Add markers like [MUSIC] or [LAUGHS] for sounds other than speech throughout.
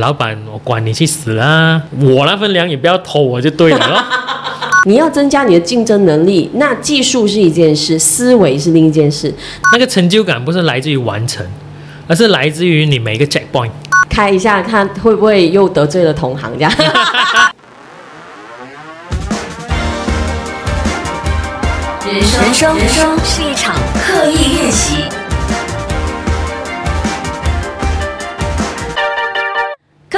老板，我管你去死啦！我那份粮也不要偷我就对了咯。[LAUGHS] 你要增加你的竞争能力，那技术是一件事，思维是另一件事。那个成就感不是来自于完成，而是来自于你每一个 checkpoint。开一下看会不会又得罪了同行这样。[LAUGHS] 人生人生人生是一场刻意练习。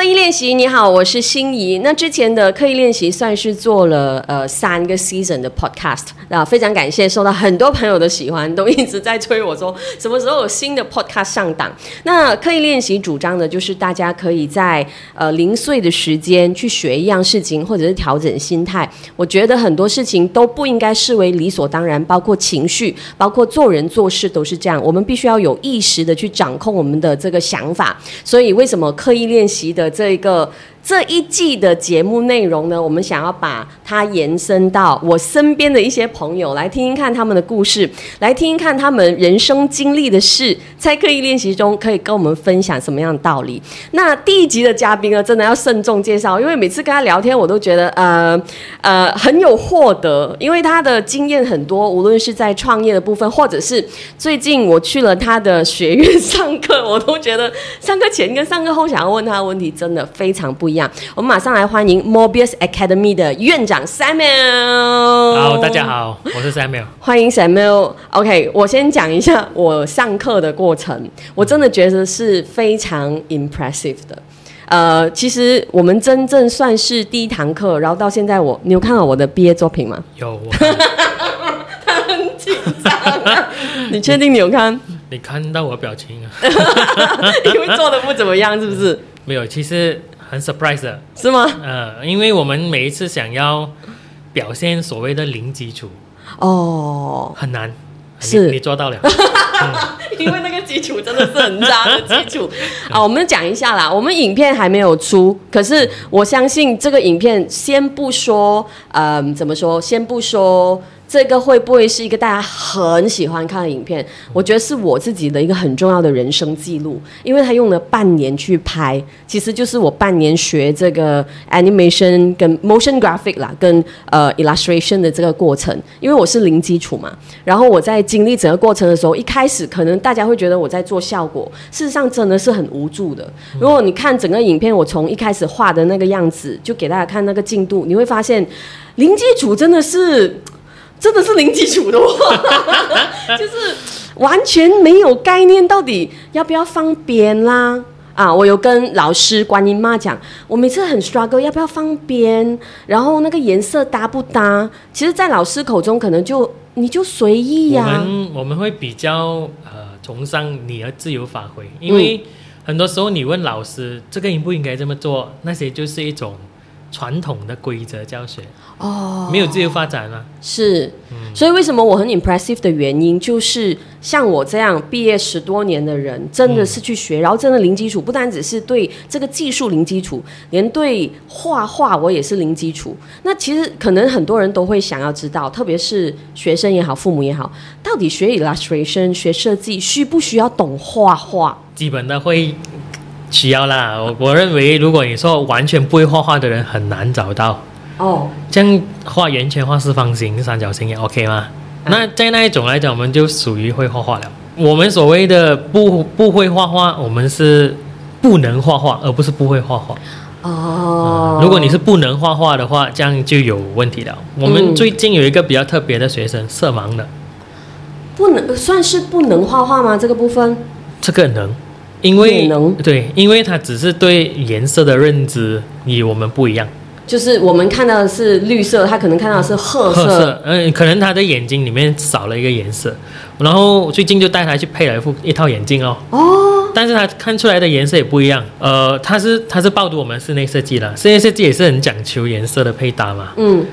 刻意练习，你好，我是心仪。那之前的刻意练习算是做了呃三个 season 的 podcast，那非常感谢，受到很多朋友的喜欢，都一直在催我说什么时候有新的 podcast 上档。那刻意练习主张的就是大家可以在呃零碎的时间去学一样事情，或者是调整心态。我觉得很多事情都不应该视为理所当然，包括情绪，包括做人做事都是这样。我们必须要有意识的去掌控我们的这个想法。所以为什么刻意练习的这一个这一季的节目内容呢？我们想要把它延伸到我身边的一些朋友，来听听看他们的故事，来听听看他们人生经历的事，在刻意练习中可以跟我们分享什么样的道理。那第一集的嘉宾呢，真的要慎重介绍，因为每次跟他聊天，我都觉得呃呃很有获得，因为他的经验很多，无论是在创业的部分，或者是最近我去了他的学院上课，我都觉得上课前跟上课后想要问他的问题真的非常不样。我们马上来欢迎 Mobius Academy 的院长 Samuel。好，大家好，我是 Samuel。欢迎 Samuel。OK，我先讲一下我上课的过程，我真的觉得是非常 impressive 的。呃，其实我们真正算是第一堂课，然后到现在我，你有看到我的毕业作品吗？有，我他 [LAUGHS] 很紧张。你确定你有看？[LAUGHS] 你看到我表情啊？[LAUGHS] 因为做的不怎么样，是不是？没有，其实很 surprise 的。是吗？呃，因为我们每一次想要表现所谓的零基础，哦，很难。是你你做到了。[LAUGHS] 因为那个基础真的是很渣的基础 [LAUGHS] 啊。我们讲一下啦，我们影片还没有出，可是我相信这个影片，先不说，嗯，怎么说？先不说这个会不会是一个大家很喜欢看的影片？我觉得是我自己的一个很重要的人生记录，因为他用了半年去拍，其实就是我半年学这个 animation 跟 motion graphic 啦，跟呃 illustration 的这个过程。因为我是零基础嘛，然后我在经历整个过程的时候，一开始可能大家会觉得我在做效果，事实上真的是很无助的。如果你看整个影片，我从一开始画的那个样子，就给大家看那个进度，你会发现零基础真的是。真的是零基础的话，[LAUGHS] 就是完全没有概念，到底要不要放边啦？啊，我有跟老师观音妈讲，我每次很 struggle 要不要放边，然后那个颜色搭不搭？其实，在老师口中，可能就你就随意呀、我们我们会比较呃崇尚你的自由发挥，因为很多时候你问老师这个应不应该这么做，那些就是一种传统的规则教学，哦，没有自由发展啊。是，所以为什么我很 impressive 的原因，就是像我这样毕业十多年的人，真的是去学，然后真的零基础，不单只是对这个技术零基础，连对画画我也是零基础。那其实可能很多人都会想要知道，特别是学生也好，父母也好，到底学 illustration 学设计需不需要懂画画？基本的会需要啦。我我认为，如果你说完全不会画画的人，很难找到。哦，这样画圆圈、画四方形、三角形也 OK 吗？那在那一种来讲，我们就属于会画画了。我们所谓的不不会画画，我们是不能画画，而不是不会画画。哦，如果你是不能画画的话，这样就有问题了。我们最近有一个比较特别的学生，色盲的，不能算是不能画画吗？这个部分这个能，因为能。对，因为他只是对颜色的认知与我们不一样。就是我们看到的是绿色，他可能看到的是褐色。褐色，嗯、可能他的眼睛里面少了一个颜色，然后最近就带他去配了一副一套眼镜哦，哦，但是他看出来的颜色也不一样，呃，他是他是报读我们室内设计的，室内设计也是很讲求颜色的配搭嘛，嗯，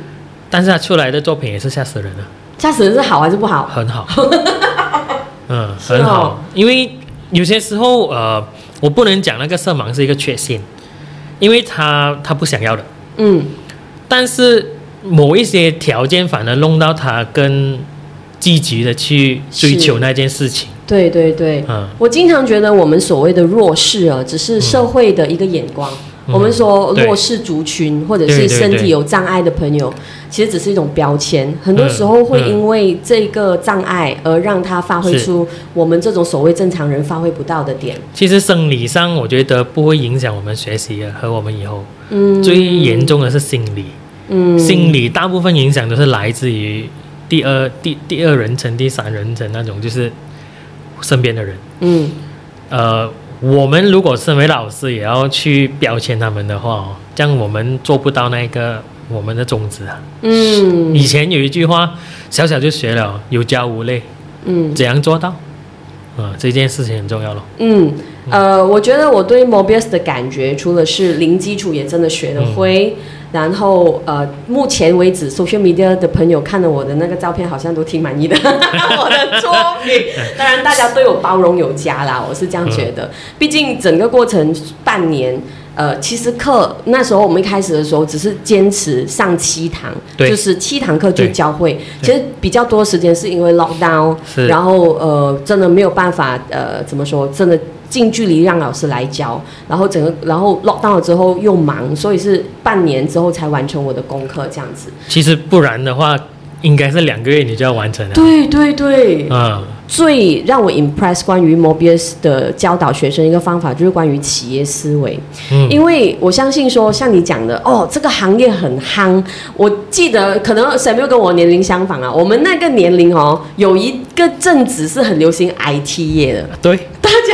但是他出来的作品也是吓死人了，吓死人是好还是不好？很好，[LAUGHS] 嗯，很好，因为有些时候呃，我不能讲那个色盲是一个缺陷，因为他他不想要的，嗯，但是某一些条件反而弄到他更积极的去追求那件事情。对对对，嗯。我经常觉得我们所谓的弱势啊，只是社会的一个眼光。嗯我们说弱势族群，或者是身体有障碍的朋友，其实只是一种标签。很多时候会嗯。因为这个障碍而让他发挥出我们这种所谓正常人发挥不到的点。其实生理上我觉得不会影响我们学习的和我们以后，嗯，最严重的是心理，嗯。心理大部分影响都是来自于第二第第二人称、第三人称那种，就是身边的人。嗯。呃，我们如果身为老师也要去标签他们的话、哦，这样我们做不到那个我们的宗旨啊。嗯以前有一句话，小小就学了，有教无类，嗯怎样做到？啊、这件事情很重要了。嗯，呃，我觉得我对 Mobius 的感觉，除了是零基础也真的学得会，然后呃，目前为止 social media 的朋友看了我的那个照片，好像都挺满意的 [LAUGHS] 我的作品。当然，大家对我包容有加啦，我是这样觉得。毕竟整个过程半年。呃，其实课那时候我们一开始的时候，只是坚持上七堂，就是七堂课就教会。其实比较多时间是因为 lockdown，然后呃，真的没有办法，呃，怎么说？真的近距离让老师来教，然后整个，然后 lock down 了之后又忙，所以是半年之后才完成我的功课这样子。其实不然的话，应该是两个月你就要完成了。对对对，嗯、最让我 impress 关于 Mobius 的教导学生一个方法，就是关于企业思维。嗯，因为我相信说，像你讲的，哦，这个行业很夯。我记得可能 Samuel 跟我年龄相仿啊，我们那个年龄哦，有一个阵子是很流行 IT 业的。对，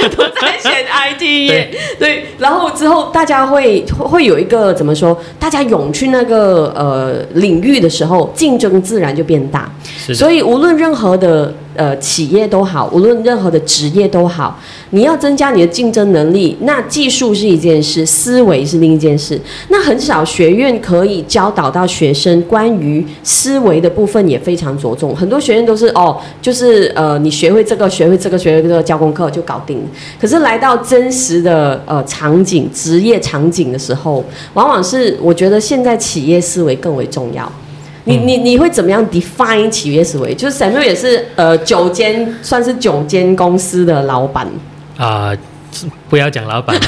都在选 [LAUGHS] IT 业，对，然后之后大家会会有一个怎么说？大家涌去那个呃领域的时候，竞争自然就变大。所以无论任何的呃企业都好，无论任何的职业都好，你要增加你的竞争能力，那技术是一件事，思维是另一件事。那很少学院可以教导到学生关于思维的部分也非常着重，很多学院都是哦，就是呃你学会这个，学会这个，学会这个，交功课就搞定。可是来到真实的呃场景、职业场景的时候，往往是我觉得现在企业思维更为重要。你你你会怎么样 define 企业思维？就是 Samuel 也是呃九间算是九间公司的老板，啊、不要讲老板了，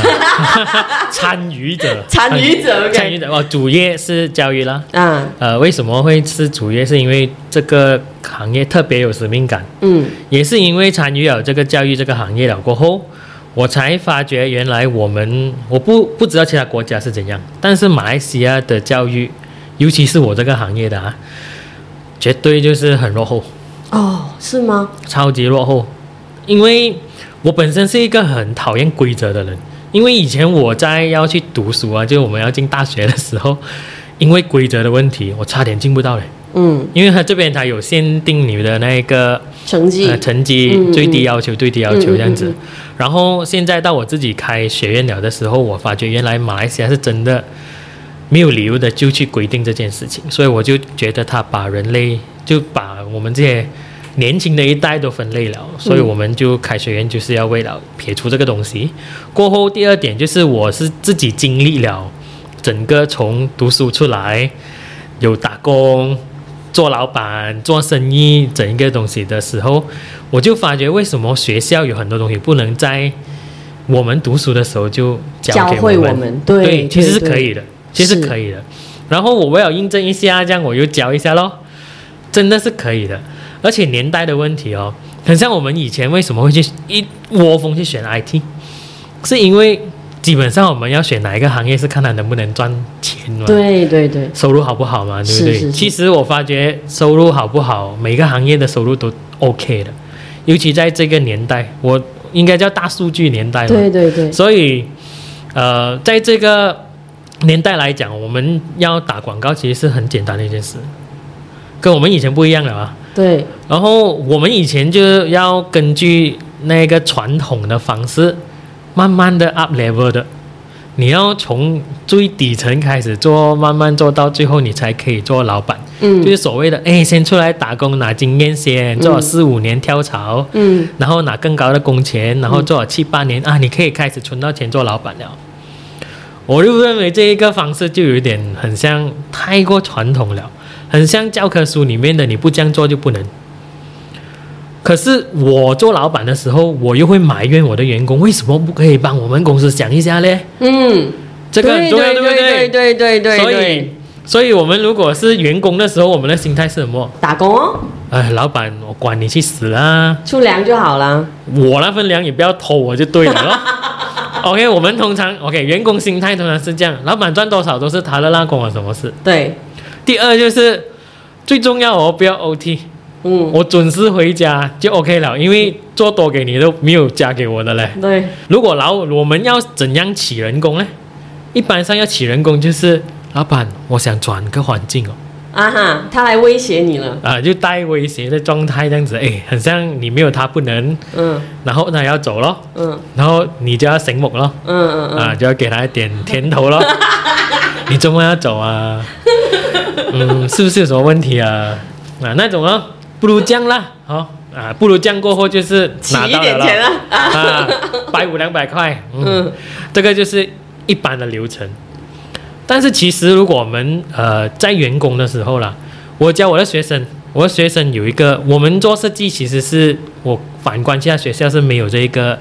[LAUGHS] 参与者，参与者参与者。哦，主业是教育啦。啊，呃，为什么会是主业？是因为这个行业特别有使命感，嗯。也是因为参与了这个教育这个行业了过后，我才发觉原来我们我不不知道其他国家是怎样，但是马来西亚的教育，尤其是我这个行业的啊，绝对就是很落后，哦，是吗？超级落后。因为我本身是一个很讨厌规则的人，因为以前我在要去读书啊，就我们要进大学的时候，因为规则的问题，我差点进不到嘞。嗯，因为他这边他有限定你的那个成绩呃，成绩最低要求，最低要求这样子。嗯嗯然后现在到我自己开学院了的时候，我发觉原来马来西亚是真的没有理由的就去规定这件事情，所以我就觉得他把人类就把我们这些年轻的一代都分类了，所以我们就开学院就是要为了撇除这个东西。过后第二点就是我是自己经历了整个从读书出来，有打工。做老板、做生意整一个东西的时候，我就发觉为什么学校有很多东西不能在我们读书的时候就教教给我们。会我们，对，对，其实是可以的，其实可以的。然后我为了印证一下，这样我又教一下咯，真的是可以的。而且年代的问题哦，很像我们以前为什么会去一窝蜂去选 IT，是因为基本上我们要选哪一个行业是看它能不能赚钱嘛。对对对，收入好不好嘛，对不对？是是是其实我发觉收入好不好，每个行业的收入都 OK 的，尤其在这个年代，我应该叫大数据年代嘛。对对对，所以，呃，在这个年代来讲，我们要打广告其实是很简单的一件事，跟我们以前不一样了啊。对，然后我们以前就要根据那个传统的方式，慢慢的 up level 的，你要从最底层开始做，慢慢做到最后，你才可以做老板。嗯就是所谓的，哎，先出来打工拿经验先，做了四五年跳槽，嗯然后拿更高的工钱，然后做了七八年、啊，你可以开始存到钱做老板了。我就认为这一个方式就有点很像太过传统了，很像教科书里面的你不这样做就不能。可是我做老板的时候，我又会埋怨我的员工为什么不可以帮我们公司想一下嘞？嗯，这个很重要，对对不对对对对所以，，所以我们如果是员工的时候，我们的心态是什么？打工哦，哎，老板，我管你去死啦！出粮就好了。我那份粮也不要偷我就对了咯。[LAUGHS] OK，我们通常 OK 员工心态通常是这样，老板赚多少都是他的，那关我什么事？对，第二就是最重要哦，不要 OT，嗯，我准时回家就 OK 了，因为做多给你都没有加给我的嘞。对，如果老我们要怎样起人工呢？一般上要起人工就是老板，我想转个环境哦，啊哈，他来威胁你了。啊，就带威胁的状态这样子，哎，很像你没有他不能，嗯然后他要走咯，嗯然后你就要醒目咯，嗯嗯嗯，啊，就要给他一点甜头咯。[LAUGHS] 你周末要走啊？嗯，是不是有什么问题啊？啊，那种哦，不如这样啦，好、啊，不如这样过后就是拿到了咯点钱了。啊，百五两百块，嗯，嗯这个就是一般的流程。但是其实如果我们呃在员工的时候啦，我教我的学生，我的学生有一个，我们做设计其实是我反观其他学校是没有这一个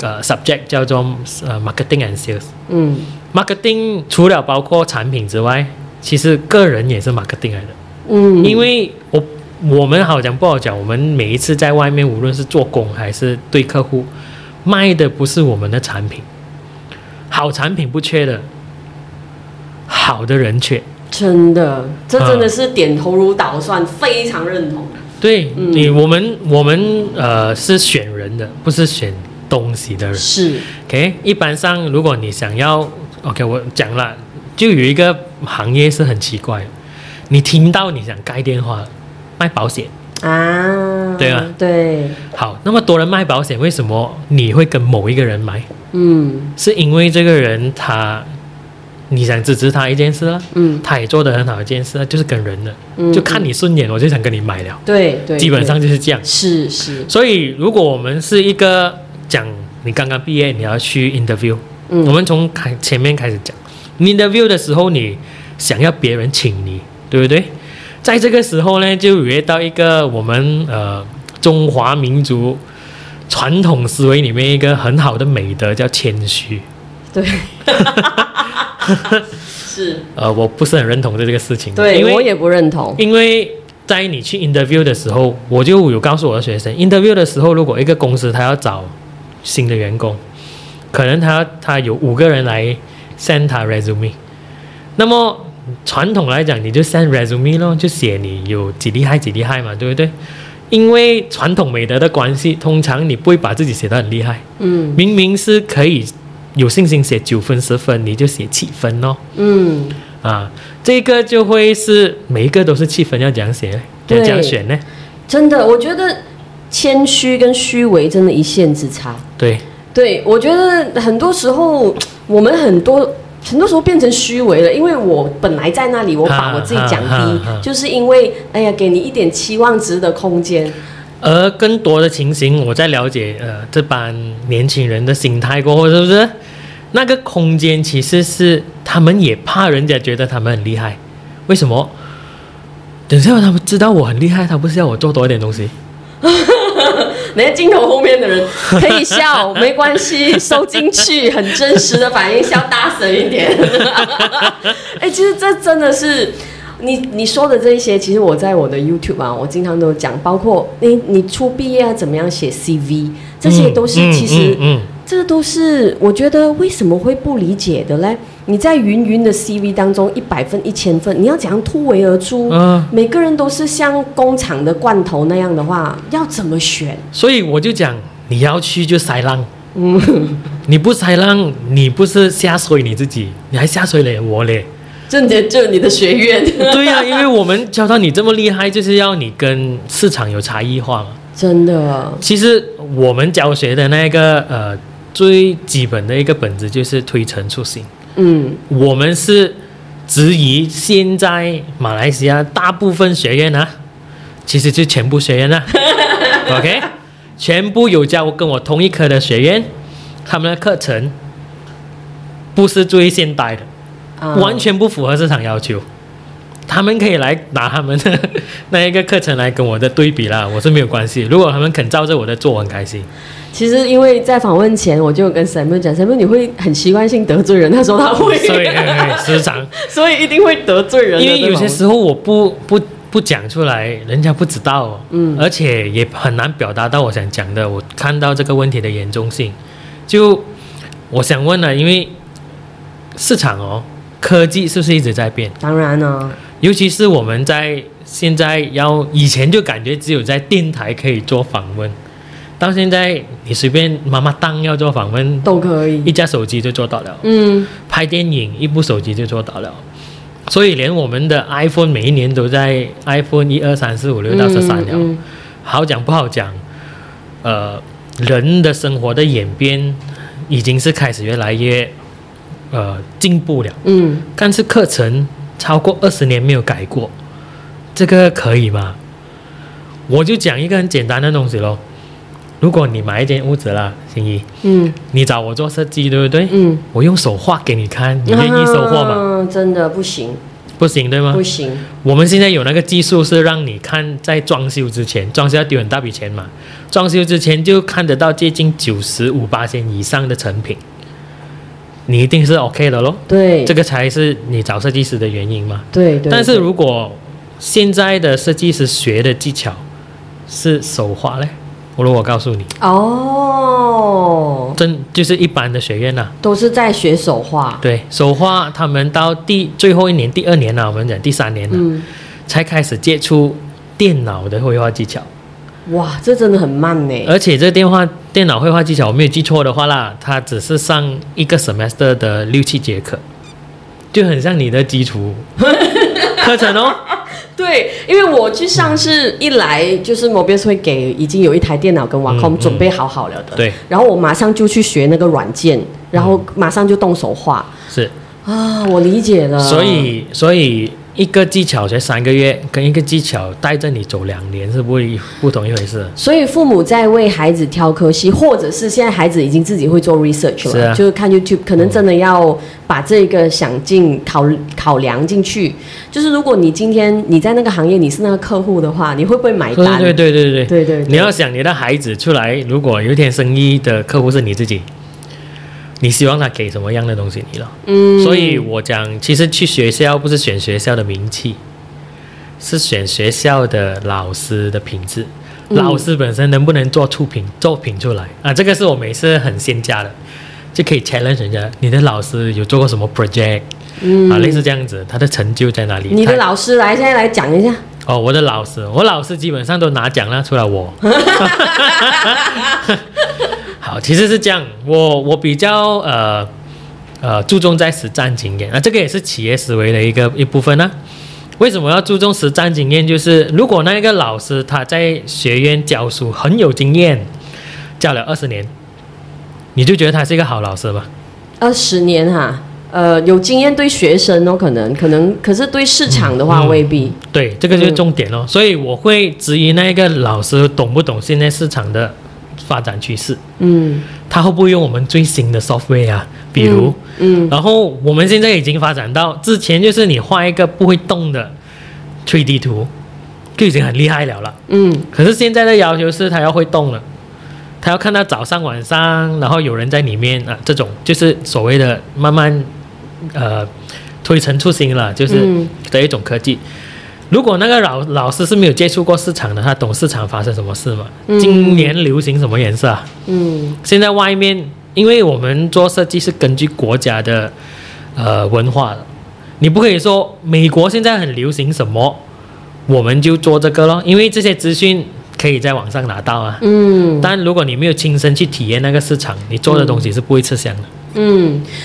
呃 subject 叫做呃 marketing and sales。嗯 marketing 除了包括产品之外，其实个人也是 marketing 来的。嗯，因为我我们好讲不好讲，我们每一次在外面，无论是做工还是对客户，卖的不是我们的产品，好产品不缺的，好的人缺。真的，这真的是点头如捣蒜，非常认同。对、嗯你，我们我们呃是选人的，不是选东西的人。是，OK，一般上如果你想要，OK，我讲了，就有一个行业是很奇怪，你听到你想盖电话，卖保险。啊，对啊对，好，那么多人卖保险，为什么你会跟某一个人买？嗯是因为这个人他，你想支持他一件事了，嗯他也做得很好一件事，就是跟人的，嗯，就看你顺眼，我就想跟你买了，对对，基本上就是这样。是是，所以如果我们是一个讲你刚刚毕业，你要去 interview，、嗯我们从开前面开始讲，你 interview 的时候，你想要别人请你，对不对？在这个时候呢，就约到一个我们呃中华民族传统思维里面一个很好的美德，叫谦虚。对，[LAUGHS] 是，呃，我不是很认同这个事情，因对我也不认同。因为在你去 interview 的时候，我就有告诉我的学生，interview 的时候，如果一个公司他要找新的员工，可能他他有五个人来 send 他 resume，那么传统来讲，你就 send resume 咯，就写你有几厉害几厉害嘛，对不对？因为传统美德的关系，通常你不会把自己写得很厉害，嗯。明明是可以有信心写九分十分，你就写七分哦。嗯，啊，这个就会是每一个都是七分，要怎样写要怎样选呢？真的，我觉得谦虚跟虚伪真的一线之差。对，对，我觉得很多时候我们很多很多时候变成虚伪了，因为我本来在那里，我把我自己降低哈，就是因为哎呀，给你一点期望值的空间。而更多的情形，我在了解呃这帮年轻人的心态过后，是不是？那个空间其实是他们也怕人家觉得他们很厉害，为什么？等下他们知道我很厉害，他不是要我做多一点东西？[LAUGHS] 那些镜头后面的人可以笑，[LAUGHS] 没关系，收进去，很真实的反应，笑大声一点。[LAUGHS] 哎、其实这真的是你你说的这一些，其实我在我的 YouTube 啊，我经常都讲，包括你你初毕业要怎么样写 CV，这些都是嗯其实。嗯嗯这都是我觉得为什么会不理解的嘞？你在云云的 CV 当中，一百分、一千分，你要怎样突围而出？嗯每个人都是像工厂的罐头那样的话，要怎么选？所以我就讲，你要去就塞浪，嗯 [LAUGHS] 你不塞浪，你不是下水你自己，你还下水了我嘞。这你的这你的学院，[LAUGHS] 对呀、因为我们教到你这么厉害，就是要你跟市场有差异化嘛。真的，其实我们教学的那个呃最基本的一个本质就是推陈出新。嗯我们是质疑现在马来西亚大部分学院啊，其实就全部学院啊，[LAUGHS] OK，全部有教跟我同一科的学院，他们的课程不是最现代的。啊完全不符合市场要求。他们可以来拿他们的 [LAUGHS] 那一个课程来跟我的对比啦，我是没有关系。如果他们肯照着我的做，我很开心。其实因为在访问前，我就跟 Simon 讲，Simon 你会很习惯性得罪人，他说他会，所以哎 [LAUGHS] 时常，所以一定会得罪人。因为有些时候我不不不讲出来，人家不知道，嗯，而且也很难表达到我想讲的。我看到这个问题的严重性，就我想问了，因为市场哦，科技是不是一直在变？当然呢，尤其是我们在现在要以前就感觉只有在电台可以做访问，到现在你随便妈妈当要做访问，都可以一。架手机就做到了。嗯，拍电影一部手机就做到了，所以连我们的 iPhone 每一年都在 iPhone 一二三四五六到十三了。嗯嗯好讲不好讲，呃，人的生活的演变已经是开始越来越呃进步了，嗯，但是课程超过二十年没有改过，这个可以吗？我就讲一个很简单的东西喽。如果你买一间屋子啦，心怡，嗯你找我做设计，对不对？嗯，我用手画给你看，你愿意收货吗？啊真的不行，不行，对吗不？行。我们现在有那个技术，是让你看在装修之前，装修要丢很大笔钱嘛，装修之前就看得到接近九十五八千以上的成品，你一定是 OK 的咯。对，这个才是你找设计师的原因嘛。对对。但是如果现在的设计师学的技巧是手画嘞，我如果告诉你，哦，真就是一般的学院呐、都是在学手画。对手画，他们到第最后一年、第二年了、我们讲第三年了、嗯，才开始接触电脑的绘画技巧。哇，这真的很慢呢。而且这电话电脑绘画技巧，我没有记错的话啦，它只是上一个 semester 的六七节课，就很像你的基础 [LAUGHS] 课程哦。对，因为我去上是一来就是 Mobius 会给已经有一台电脑跟 Wacom 嗯准备好好了的，对，然后我马上就去学那个软件，然后马上就动手画是，啊，我理解了。所以所以一个技巧才三个月，跟一个技巧带着你走两年，是不一不同一回事。所以父母在为孩子挑科系，或者是现在孩子已经自己会做 research 了，就是看 YouTube，可能真的要把这个想进考考量进去。就是如果你今天你在那个行业，你是那个客户的话，你会不会买单？对对对对对对对。你要想你的孩子出来，如果有一天生意的客户是你自己。你希望他给什么样的东西你了？嗯，所以我讲，其实去学校不是选学校的名气，是选学校的老师的品质。嗯老师本身能不能做出品作品出来啊？这个是我每次很先加的，就可以 challenge 人家，你的老师有做过什么 project 嗯、啊？类似这样子，他的成就在哪里？嗯你的老师来，现在来讲一下。哦，我的老师，我老师基本上都拿奖了，除了我。[LAUGHS] 好，其实是这样，我我比较呃呃注重在实战经验啊，这个也是企业思维的一个一部分呢、为什么要注重实战经验？就是如果那个老师他在学院教书很有经验，教了二十年，你就觉得他是一个好老师吧？二十年哈，呃，有经验对学生哦，可能可能，可是对市场的话嗯未必。对，这个就是重点咯。所以我会质疑那个老师懂不懂现在市场的发展趋势。嗯他会不会用我们最新的 software 啊？比如，嗯然后我们现在已经发展到之前就是你画一个不会动的 3D 图，就已经很厉害了了。嗯可是现在的要求是他要会动了，他要看到早上晚上，然后有人在里面啊，这种就是所谓的慢慢呃推陈出新了，就是嗯的一种科技。如果那个老老师是没有接触过市场的，他懂市场发生什么事吗？嗯今年流行什么颜色啊？嗯现在外面，因为我们做设计是根据国家的呃文化的，你不可以说美国现在很流行什么，我们就做这个咯，因为这些资讯可以在网上拿到啊。嗯但如果你没有亲身去体验那个市场，你做的东西是不会吃香的。嗯，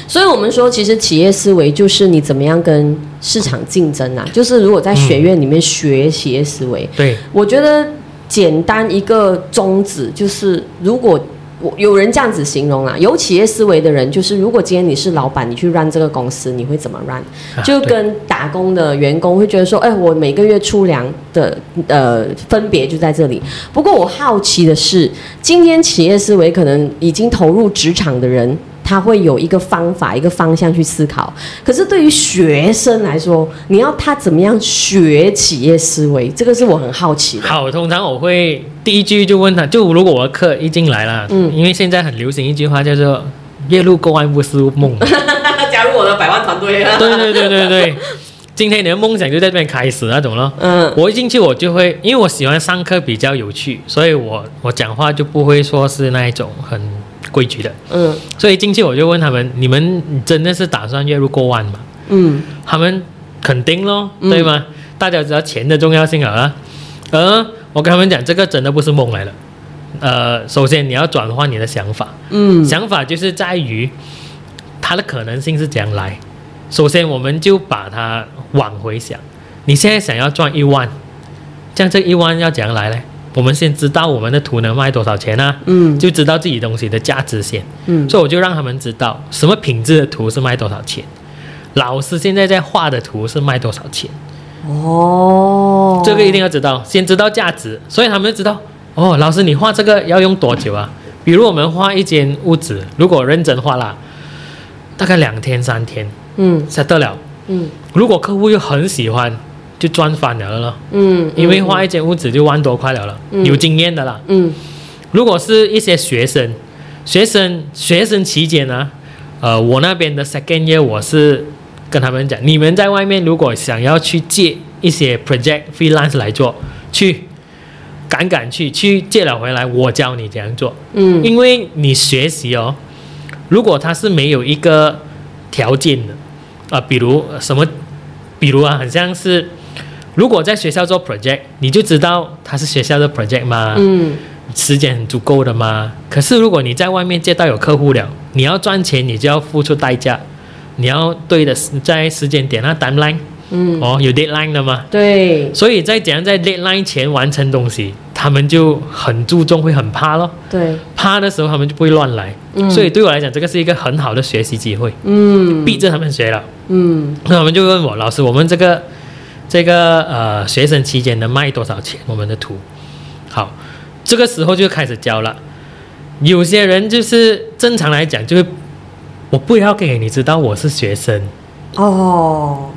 所以我们说，其实企业思维就是你怎么样跟市场竞争啊。就是如果在学院里面学企业思维，对，我觉得简单一个宗旨就是，如果我有人这样子形容啊，有企业思维的人，就是如果今天你是老板，你去 run 这个公司，你会怎么 run？就跟打工的员工会觉得说，哎，我每个月出粮的呃分别就在这里。不过我好奇的是，今天企业思维可能已经投入职场的人，他会有一个方法、一个方向去思考。可是对于学生来说，你要他怎么样学企业思维，这个是我很好奇的。好，通常我会第一句就问他，就如果我的课一进来了，嗯因为现在很流行一句话叫做“夜路过万不是梦”，[LAUGHS] 加入我的百万团队啊！对对对对对，[LAUGHS] 今天你的梦想就在这边开始那种咯。嗯我一进去我就会，因为我喜欢上课比较有趣，所以我我讲话就不会说是那一种很规矩的，嗯所以进去我就问他们：你们真的是打算月入过万吗？嗯他们肯定咯，嗯对吗？大家知道钱的重要性好了，而我跟他们讲，这个真的不是梦来了。呃，首先你要转换你的想法，嗯想法就是在于它的可能性是怎样来。首先，我们就把它往回想，你现在想要赚一万，这样这一万要怎样来呢？我们先知道我们的图能卖多少钱啊，嗯。就知道自己东西的价值先。嗯。所以我就让他们知道什么品质的图是卖多少钱，老师现在在画的图是卖多少钱，哦，这个一定要知道，先知道价值，所以他们就知道哦，老师你画这个要用多久啊？比如我们画一间屋子，如果认真画啦，大概两天三天嗯。才得了。嗯。如果客户又很喜欢，就赚翻了了，嗯，因为画一间屋子就万多块了了，嗯有经验的啦。嗯如果是一些学生，学生学生期间呢，呃，我那边的 second year 我是跟他们讲，你们在外面如果想要去借一些 project freelance 来做，去敢敢去，去借了回来，我教你怎样做，嗯因为你学习哦，如果他是没有一个条件的，啊、比如呃什么，比如啊，很像是。如果在学校做 project，你就知道它是学校的 project 吗？嗯。时间很足够的吗？可是如果你在外面接到有客户了，你要赚钱，你就要付出代价，你要对的在时间点那 timeline，嗯，哦有 deadline 的嘛，对。所以在怎样在 deadline 前完成东西，他们就很注重，会很怕咯。对，怕的时候他们就不会乱来，嗯。所以对我来讲，这个是一个很好的学习机会，嗯。逼着他们学了。嗯。那他们就问我老师，我们这个这个呃学生期间能卖多少钱？我们的图，好，这个时候就开始教了。有些人就是正常来讲，就是我不要给你知道我是学生。哦，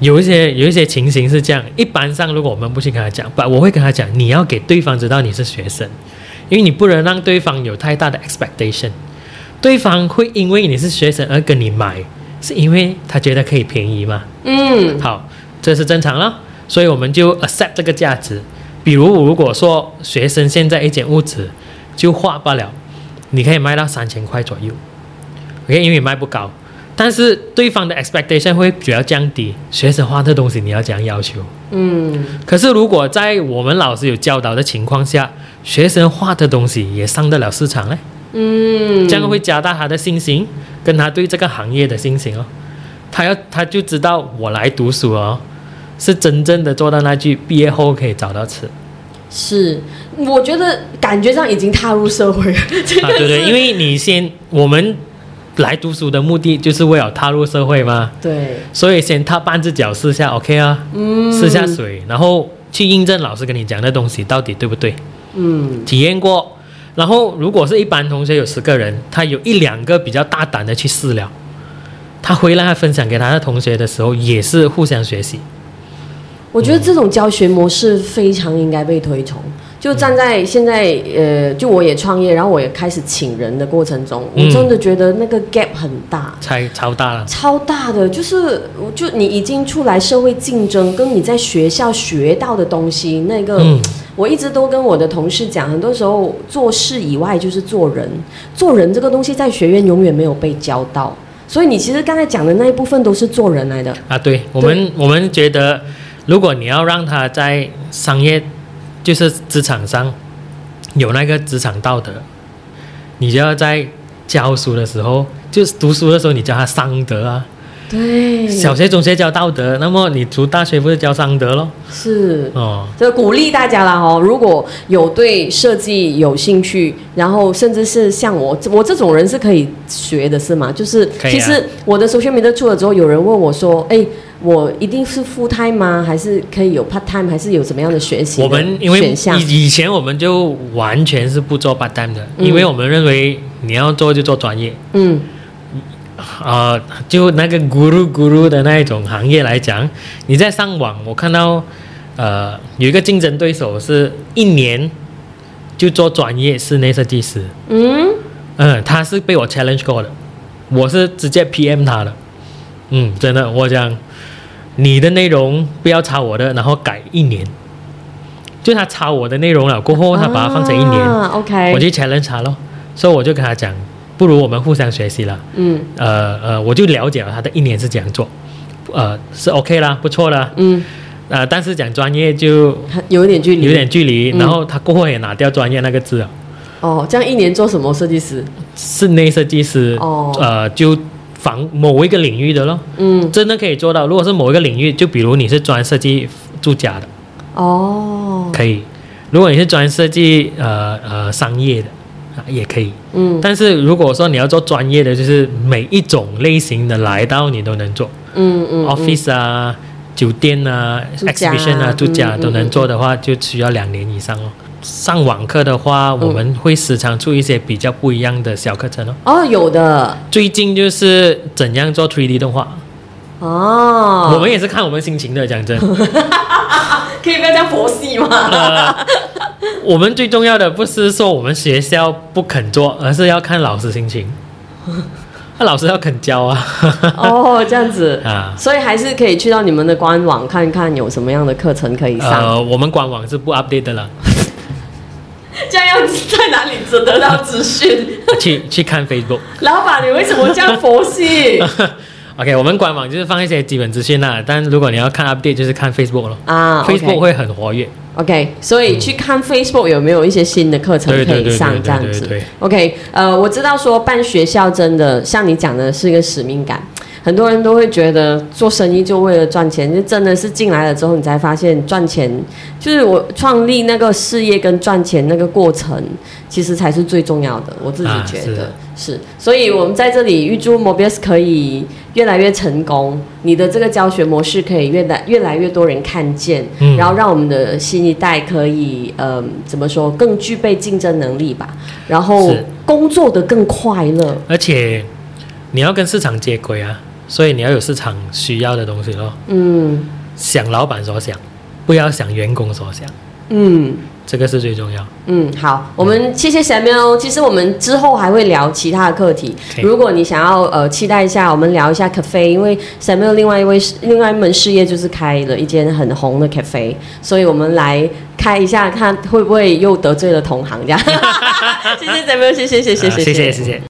有一些有一些情形是这样，一般上如果我们不去跟他讲，不，我会跟他讲，你要给对方知道你是学生，因为你不能让对方有太大的 expectation，对方会因为你是学生而跟你买，是因为他觉得可以便宜嘛。嗯好，这是正常了，所以我们就 accept 这个价值。比如，如果说学生现在一间屋子就画罢了，你可以卖到三千块左右，OK，因为卖不高，但是对方的 expectation 会比较降低。学生画的东西你要怎样要求？嗯可是如果在我们老师有教导的情况下，学生画的东西也上得了市场嘞，嗯，这样会加大他的信心，跟他对这个行业的信心哦。他要他就知道我来读书哦，是真正的做到那句毕业后可以找到吃。是，我觉得感觉上已经踏入社会了，啊，对对，[LAUGHS] 因为你先我们来读书的目的就是为了踏入社会嘛，对，所以先踏半只脚试下 OK 啊，嗯，试下水，然后去印证老师跟你讲的东西到底对不对。嗯。体验过。然后，如果是一般同学有十个人，他有一两个比较大胆的去试了，他回来他分享给他的同学的时候，也是互相学习。我觉得这种教学模式非常应该被推崇。就站在现在，呃，就我也创业，然后我也开始请人的过程中，嗯我真的觉得那个 gap 很大，才超大了，超大的。就是，就你已经出来社会竞争，跟你在学校学到的东西，那个，嗯，我一直都跟我的同事讲，很多时候做事以外就是做人，做人这个东西在学院永远没有被教到。所以你其实刚才讲的那一部分都是做人来的，啊，对我们我们觉得，如果你要让他在商业，就是职场上有那个职场道德，你就要在教书的时候，就是读书的时候，你教他商德啊。对，小学、中学教道德，那么你读大学不是教商德咯？是哦，就鼓励大家啦哦，如果有对设计有兴趣，然后甚至是像我我这种人是可以学的，是吗？就是其实我的 social media 出了之后，有人问我说：“哎，我一定是 full time 吗？还是可以有 part time？还是有什么样的学习我们因为选项？”以以前我们就完全是不做 part time 的，嗯因为我们认为你要做就做专业，嗯呃，就那个咕噜咕噜的那一种行业来讲，你在上网，我看到呃有一个竞争对手是一年就做专业室内设计师，嗯，嗯，他是被我 challenge 过的，我是直接 PM 他的，嗯，真的，我讲你的内容不要抄我的，然后改一年，就他抄我的内容了过后，他把它放成一年，啊、OK，我就 challenge 他咯，所以我就跟他讲，不如我们互相学习了。嗯。呃呃，我就了解了他的一年是怎样做，呃，是 OK 啦，不错啦。嗯，呃，但是讲专业就有一点距离，有点距离，嗯。然后他过后也拿掉专业那个字了，哦。这样一年做什么设计师？室内设计师，哦。呃，就仿某一个领域的咯，嗯，真的可以做到。如果是某一个领域，就比如你是专设计住家的，哦，可以；如果你是专设计呃呃商业的。啊，也可以，嗯但是如果说你要做专业的，就是每一种类型的来到你都能做。嗯嗯 office 啊、酒店啊、exhibition 啊、住家嗯都能做的话，就需要两年以上哦。上网课的话，我们会时常出一些比较不一样的小课程哦。哦，有的最近就是怎样做 3D 动画，哦，我们也是看我们心情的。讲真，[LAUGHS] 可以不要这样佛系吗？呃，我们最重要的不是说我们学校不肯做，而是要看老师心情。那 [LAUGHS] 老师要肯教啊。哦，这样子 [LAUGHS] 啊所以还是可以去到你们的官网看看有什么样的课程可以上。呃，我们官网是不 update 的了，[LAUGHS] 这样要在哪里得到资讯？[LAUGHS] 去去看 Facebook。[LAUGHS] 老板，你为什么这样佛系 OK，我们官网就是放一些基本资讯啦，但如果你要看 update，就是看 Facebook 咯。啊 Facebook 会很活跃。OK，所以去看 Facebook 有没有一些新的课程可以上这样子。OK，呃，我知道说办学校真的像你讲的是一个使命感，很多人都会觉得做生意就为了赚钱，就真的是进来了之后你才发现赚钱就是我创立那个事业跟赚钱那个过程，其实才是最重要的。我自己啊觉得、是是，所以我们在这里预祝 Mobius 可以越来越成功，你的这个教学模式可以越来越来越多人看见，嗯然后让我们的新一代可以呃怎么说更具备竞争能力吧，然后工作的更快乐。而且你要跟市场接轨啊，所以你要有市场需要的东西咯。嗯想老板所想，不要想员工所想，嗯。这个是最重要。嗯，好，我们谢谢 Samuel。其实我们之后还会聊其他的课题。如果你想要呃期待一下，我们聊一下 cafe，因为 Samuel 另外一位另外一门事业就是开了一间很红的 cafe，所以我们来开一下，看会不会又得罪了同行这样。[LAUGHS] 谢谢 Samuel，谢谢谢谢谢谢谢谢谢。